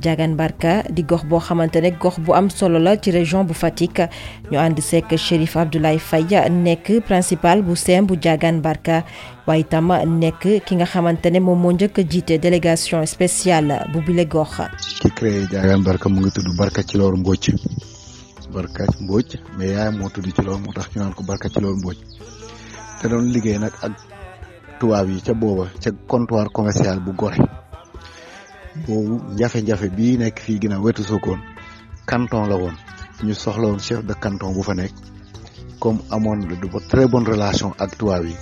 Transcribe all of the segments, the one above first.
Diagane Barka di gox boo xamante ne gox bu am solo la ci région bu Fatick ñu ànd sekk Chérif Abdoulaye Faye nekk principal bu CEM bu Diagane Barka waaye itam nekk ki nga xamante ne moom moo njëkk a jiite délégation spéciale bu bile gox. ki créé Diagane Barka mu ngi tudd Barka ci loor Mbodj Barka Mbodj mais yaayam moo tudd ci loor moo tax ñu naan ko Barka ci loor Mbodj te doon liggéey nag ak tubaab yi ca booba ca comptoir commercial bu Gorée. boobu jafe-jafe bii nekk fii ginnaaw wetu Sokone canton la woon ñu soxla woon chef de canton bu fa nekk comme amoon de très bonne relation ak tubaab yi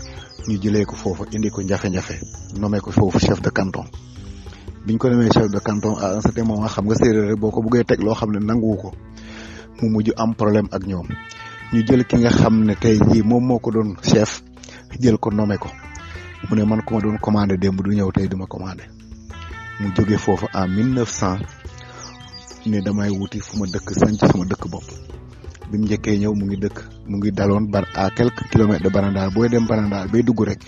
ñu jëlee ko foofu indi ko jafe-jafe nommé ko foofu chef de canton biñ ko nommé chef de canton à un certain moment xam nga séeréer rek boo ko buggee teg loo xam ne nanguwu ko mu mujj am problème ak ñoom ñu jël ki nga xam ne tey jii moom moo ko doon chef jël ko nommé ko mu ne man ku ma doon commandé démb du ñëw tey duma commandé mu jóge foofu en 1900 ne damay wuti fu ma dëkk sanc sama dëkk bopp bi mu njëkkee ñëw mu ngi dëkk mu ngi daloon bar à quelques kilomètres de Barandal booy dem Barandal bay dugg rek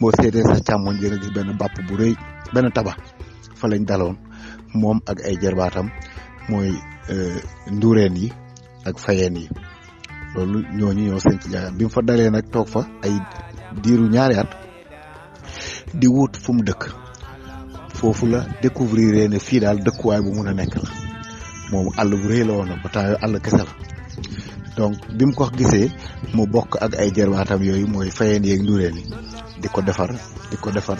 boo seetee sa càmmoñ dina gis benn bàpp bu rëy benn tabax fa lañ daloon moom ak ay jarbaatam mooy nduureen yi ak fayeen yi loolu ñooñu ñoo sañ ci jaagaan bi mu fa dalee nag toog fa ay diiru ñaari at di wut fu mu dëkk foofu la découvrir ne fii daal dëkkuwaay bu mun a nekk la moom àll bu rëy la woon ba temps yooyu àll kese la donc bi mu ko gisee mu bokk ak ay jarbaatam yooyu mooy fayeen yeeg ndureen yi di ko defar di ko defar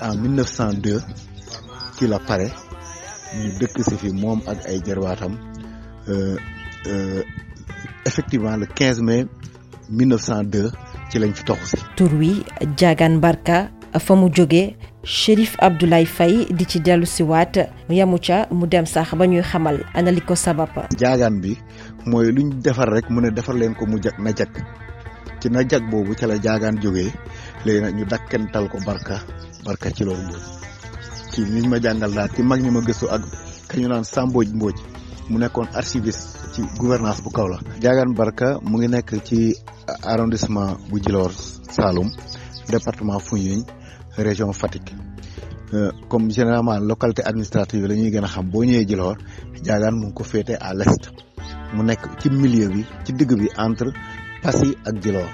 en 1902 ci la pare ñu dëkk si fi moom ak ay jarbaatam Euh, euh, effectivement le 15 mai 1902 ci lañ fi toxu si. tur wi Diagane Barka fa mu jógee Chérif Abdoulaye Faye di ci dellu si waat yamu ca mu dem sax ba ñuy xamal ana li ko sabab. Diagane bi mooy lu ñu defar rek mu ne defar leen ko mu jag na jag ci na jag boobu ca la Diagane jógee léegi nag ñu dakkantal ko Barka. barka ci loolu mbooj ci ni ma jàngal daal ci mag ñi ma gëstu ak kañu naan sàmbooj mbooj mu nekkoon archiviste ci gouvernance bu kaw la jaagaan barka mu ngi nekk ci arrondissement bu jiloor saloum département foundiougne région fatick euh, comme généralement localité administrative la ñuy gën a xam boo ñëwee jiloor jaagaan mu ngi ko féete à l'est mu nekk ci milieu bi ci digg bi entre Passy ak Djilor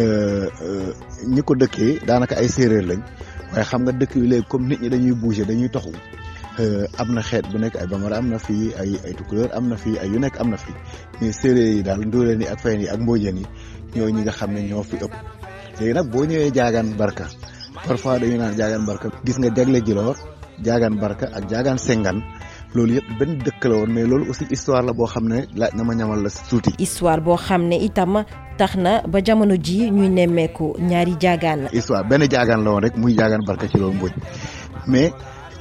euh, euh, ñi ko dëkkee daanaka ay séeréer lañ waaye xam nga dëkk bi léegi comme nit ñi dañuy bouger dañuy toxu euh, am na xeet bu nekk ay bambara am na fii ay ay tukulóor am na fii ay yu nekk am na fii mais séeréer yi daal ndóoleen yi ak fayeen yi ak mbóojeen yi ñoo ñi nga xam ne ñoo fi ëpp léegi nag boo ñëwee jaagaan barka parfois dañuy naan jaagaan barka gis nga jagle jiloor jaagaan barka ak jaagaan sengan loolu yëpp benn dëkk la woon mais loolu aussi histoire la boo xam ne laaj na ma ñamal la tuuti. histoire boo xam ne itam tax na ba jamono ji ñuy nemmeeku ñaari jaagaan la. histoire benn jaagaan la woon rek muy jaagaan barka ci loolu mboj mais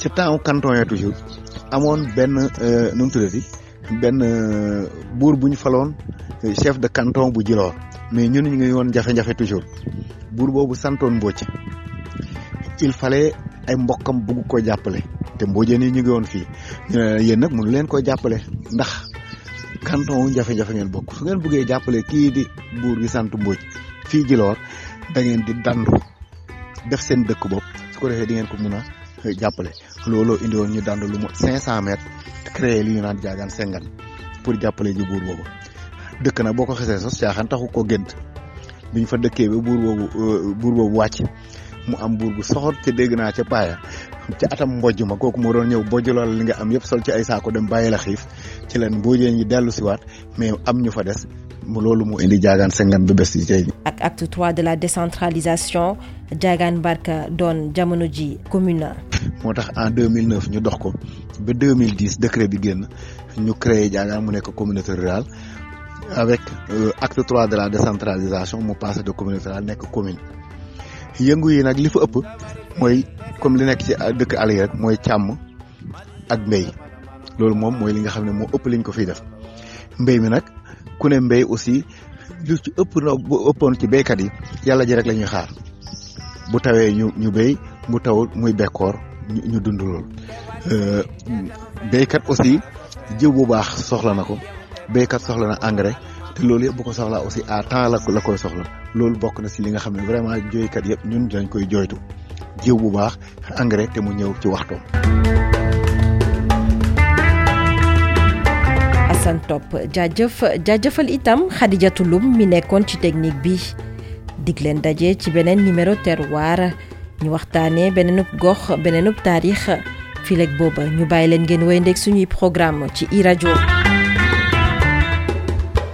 ca temps canton ya toujours amoon benn euh, nu mu tuddati benn euh, buur bu ñu faloon euh, chef de canton bu Djilor mais ñun ñu ngi woon jafe-jafe toujours buur boobu santoon Mbodj il fallait ay mbokkam bugg ko jàppale te Mbodjeen yi ñu ngi woon fii ñu ne yéen nag mënu leen ko jàppale ndax canton wu jafe-jafe ngeen bokk su ngeen buggee jàppale kii di buur bi sant Mbodj fii Djilor da ngeen di dandu def seen dëkk bopp su ko defee di ngeen ko mun a euh, jàppale looloo indi woon ñu dànd lu mu 500 mètres créé li ñu naan jaagaan sengan pour jàppale ji buur boobu dëkk na boo ko xesee sos caaxaan taxu koo gént biñ fa dëkkee ba buur boobu euh, buur boobu wàcc mu am buur bu soxor te dégg naa ca paaya ca atam mbojj ma kooku moo doon ñëw bojj lool li nga am yëpp sol ci ay saako dem bàyyi la xiif ci leen mboojeen yi dellu siwaat mais am ñu fa des mu loolu moo indi jaagaan sengam bi bés yi tey ak acte 3 de la décentralisation jaagaan barka doon jamono ji commune moo tax en 2009 ñu dox ko ba 2010 décret bi génn ñu créé jaagaan mu nekk communauté rurale avec euh, acte 3 de la décentralisation mu passé de communauté rurale nekk commune yëngu yi nag li fa ëpp mooy comme li nekk ci dëkk àll yi rek mooy càmm ak mbéy loolu moom mooy li nga xam ne moo ëpp liñ ko fiy def mbéy mi nag ku ne mbéy aussi lu ci ëpp na bu ëppoon ci béykat yi yàlla ji rek la ñuy xaar bu tawee ñu ñu béy bu tawul muy bekkoor ñu dund lool euh, béykat aussi jiw bu baax soxla na ko béykat soxla na engrais te loolu yëpp bu ko soxlaa aussi à temps la la koy soxla loolu bokk na si li nga xam ne vraiment jooykat yëpp ñun dañ koy jooytu jiw bu baax engrais te mu ñëw ci waxtoom. Assane Top jaajëf jaajëfal itam Xadijatu Lum mi nekkoon ci technique bi dig leen daje ci beneen numéro terroir ñu waxtaanee beneenub gox beneenub taarix fileeg booba ñu bàyyi leen ngeen wéy ndeg suñuy programme ci i rajo.